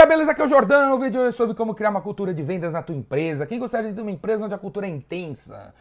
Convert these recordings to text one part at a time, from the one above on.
galera, beleza? Aqui é o Jordão. O vídeo é sobre como criar uma cultura de vendas na tua empresa. Quem gostaria de ter uma empresa onde a cultura é intensa?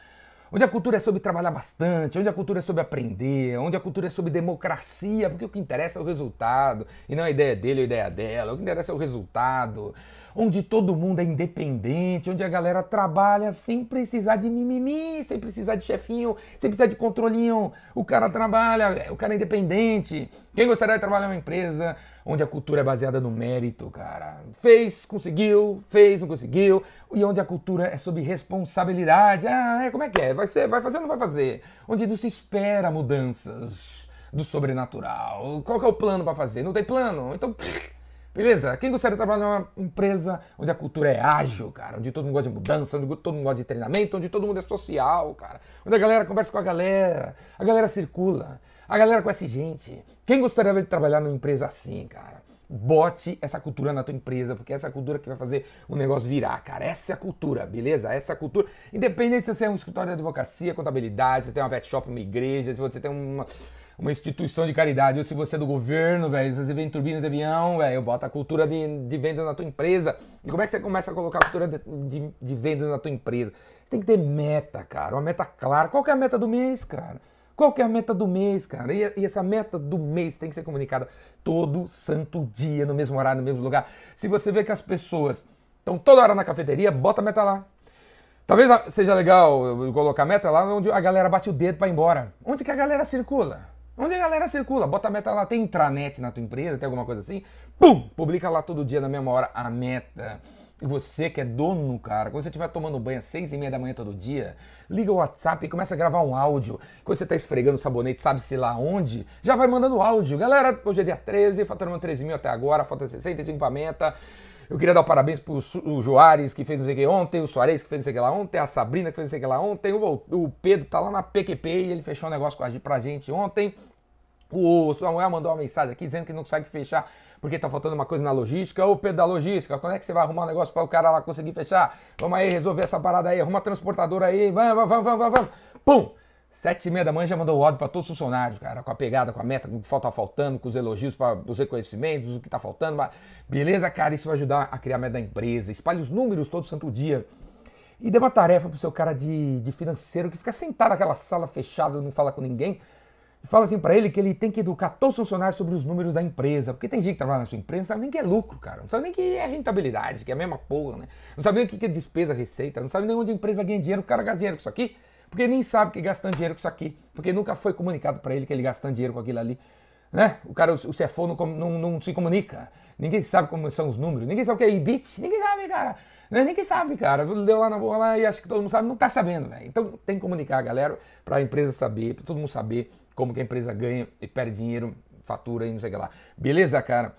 Onde a cultura é sobre trabalhar bastante, onde a cultura é sobre aprender, onde a cultura é sobre democracia, porque o que interessa é o resultado, e não a ideia dele ou a ideia dela, o que interessa é o resultado. Onde todo mundo é independente, onde a galera trabalha sem precisar de mimimi, sem precisar de chefinho, sem precisar de controlinho. O cara trabalha, o cara é independente. Quem gostaria de trabalhar em uma empresa onde a cultura é baseada no mérito, cara? Fez, conseguiu, fez, não conseguiu. E onde a cultura é sobre responsabilidade. Ah, é, como é que é? Vai, ser, vai fazer ou não vai fazer? Onde não se espera mudanças do sobrenatural. Qual é o plano para fazer? Não tem plano? Então... Beleza? Quem gostaria de trabalhar numa empresa onde a cultura é ágil, cara? Onde todo mundo gosta de mudança, onde todo mundo gosta de treinamento, onde todo mundo é social, cara? Onde a galera conversa com a galera, a galera circula, a galera conhece gente. Quem gostaria de trabalhar numa empresa assim, cara? Bote essa cultura na tua empresa, porque é essa cultura que vai fazer o negócio virar, cara. Essa é a cultura, beleza? Essa é a cultura. Independente se você é um escritório de advocacia, contabilidade, se você tem uma pet shop, uma igreja, se você tem uma, uma instituição de caridade, ou se você é do governo, velho, você vem turbinas de avião, velho, bota a cultura de, de venda na tua empresa. E como é que você começa a colocar a cultura de, de, de venda na tua empresa? Você tem que ter meta, cara, uma meta clara. Qual que é a meta do mês, cara? Qual que é a meta do mês, cara? E, e, essa meta do mês tem que ser comunicada todo santo dia, no mesmo horário, no mesmo lugar. Se você vê que as pessoas estão toda hora na cafeteria, bota a meta lá. Talvez seja legal colocar a meta lá onde a galera bate o dedo para ir embora. Onde que a galera circula? Onde a galera circula? Bota a meta lá. Tem intranet na tua empresa, tem alguma coisa assim? Pum! Publica lá todo dia na mesma hora a meta. E você que é dono, cara, quando você estiver tomando banho às seis e meia da manhã todo dia, liga o WhatsApp e começa a gravar um áudio. Quando você está esfregando o sabonete, sabe-se lá onde, já vai mandando áudio. Galera, hoje é dia 13, faturamos 13 mil até agora, falta 65 para meta. Eu queria dar parabéns pro o Joares, que fez não sei o que ontem, o Soares, que fez não sei o que lá ontem, a Sabrina, que fez não sei o que lá ontem, o, o Pedro tá lá na PQP e ele fechou um negócio com a, pra gente ontem. O Samuel mandou uma mensagem aqui dizendo que não consegue fechar porque tá faltando uma coisa na logística. Ô Pedro da logística, quando é que você vai arrumar um negócio para o cara lá conseguir fechar? Vamos aí resolver essa parada aí, arruma transportadora aí, vamos, vamos, vamos, vamos, vamos. Pum! Sete e meia da manhã já mandou ódio para todos os funcionários, cara, com a pegada, com a meta, com o que falta faltando, com os elogios para os reconhecimentos, o que tá faltando. Mas... Beleza, cara? Isso vai ajudar a criar a meta da empresa. Espalhe os números todo santo dia. E dê uma tarefa pro seu cara de, de financeiro que fica sentado naquela sala fechada, não fala com ninguém e fala assim para ele que ele tem que educar todos os funcionários sobre os números da empresa. Porque tem gente que trabalha na sua empresa não sabe nem que é lucro, cara. Não sabe nem que é rentabilidade, que é a mesma porra, né? Não sabe nem o que é despesa, receita. Não sabe nem onde a empresa ganha dinheiro, o cara gasta dinheiro com isso aqui. Porque nem sabe que gastando dinheiro com isso aqui. Porque nunca foi comunicado para ele que ele gastando dinheiro com aquilo ali. Né? O cara, o CFO não, não, não, se comunica. Ninguém sabe como são os números. Ninguém sabe o que é EBIT. Ninguém sabe, cara. Né? Ninguém sabe, cara. Deu lá na boa lá e acha que todo mundo sabe. Não tá sabendo, velho. Então tem que comunicar galera para a empresa saber, para todo mundo saber como que a empresa ganha e perde dinheiro, fatura e não sei o que lá. Beleza, cara?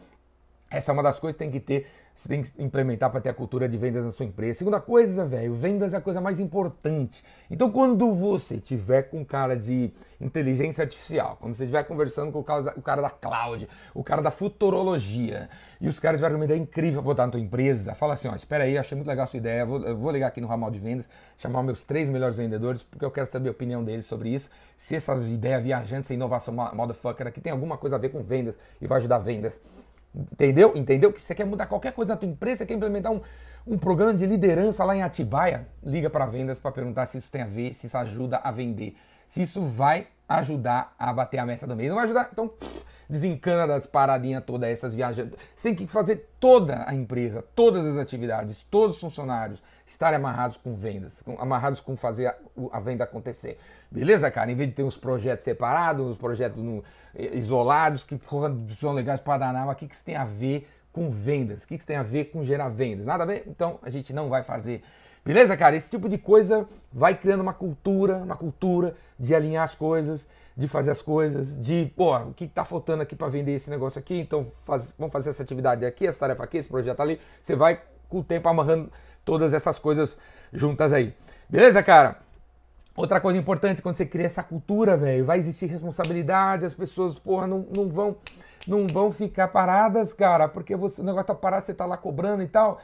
Essa é uma das coisas que tem que ter, você tem que implementar para ter a cultura de vendas na sua empresa. Segunda coisa, velho, vendas é a coisa mais importante. Então, quando você tiver com cara de inteligência artificial, quando você estiver conversando com o cara, da cloud, o cara da futurologia, e os caras tiverem uma ideia incrível para botar na tua empresa, fala assim, ó, espera aí, achei muito legal a sua ideia, vou, vou ligar aqui no ramal de vendas, chamar meus três melhores vendedores, porque eu quero saber a opinião deles sobre isso, se essa ideia viajante, essa inovação motherfucker aqui tem alguma coisa a ver com vendas e vai ajudar vendas. Entendeu? Entendeu? Que você quer mudar qualquer coisa na tua empresa, você quer implementar um, um programa de liderança lá em Atibaia, liga para vendas para perguntar se isso tem a ver, se isso ajuda a vender, se isso vai ajudar a bater a meta do mês. Não vai ajudar? Então, pff, desencana das paradinhas todas essas viagens. Você tem que fazer toda a empresa, todas as atividades, todos os funcionários estarem amarrados com vendas, com, amarrados com fazer a, a, venda acontecer. Beleza, cara? Em vez de ter uns projetos separados, uns projetos no, isolados, que porra, são legais para danar, mas o que, que isso tem a ver com vendas? O que, que isso tem a ver com gerar vendas? Nada a ver? Então a gente não vai fazer. Beleza, cara? Esse tipo de coisa vai criando uma cultura, uma cultura de alinhar as coisas, de fazer as coisas, de, pô, o que está faltando aqui para vender esse negócio aqui, então faz, vamos fazer essa atividade aqui, essa tarefa aqui, esse projeto ali. Você vai com o tempo amarrando todas essas coisas juntas aí. Beleza, cara? Outra coisa importante, quando você cria essa cultura, velho, vai existir responsabilidade, as pessoas, porra, não, não vão não vão ficar paradas, cara, porque você, o negócio tá parado, você tá lá cobrando e tal,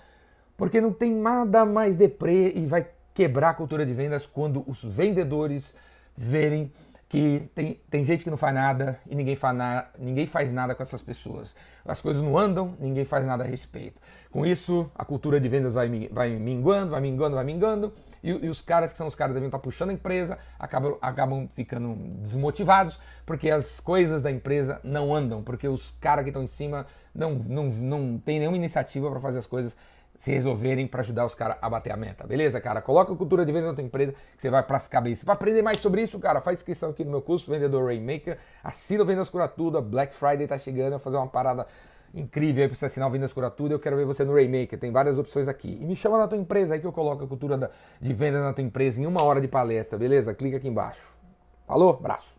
porque não tem nada mais deprê e vai quebrar a cultura de vendas quando os vendedores verem que tem, tem gente que não faz nada e ninguém faz, na, ninguém faz nada com essas pessoas. As coisas não andam, ninguém faz nada a respeito. Com isso, a cultura de vendas vai, vai minguando, vai minguando, vai minguando, e, e os caras que são os caras que devem estar puxando a empresa acabam, acabam ficando desmotivados porque as coisas da empresa não andam, porque os caras que estão em cima não, não, não tem nenhuma iniciativa para fazer as coisas se resolverem para ajudar os caras a bater a meta, beleza, cara? Coloca a cultura de vendas na tua empresa que você vai para as cabeças. Para aprender mais sobre isso, cara, faz inscrição aqui no meu curso Vendedor Rainmaker, assina o Vendas Cura Tudo, a Black Friday tá chegando, eu vou fazer uma parada incrível aí para você assinar o Vendas Cura Tudo, eu quero ver você no Rainmaker, tem várias opções aqui. E me chama na tua empresa aí que eu coloco a cultura de vendas na tua empresa em uma hora de palestra, beleza? Clica aqui embaixo. Falou, abraço.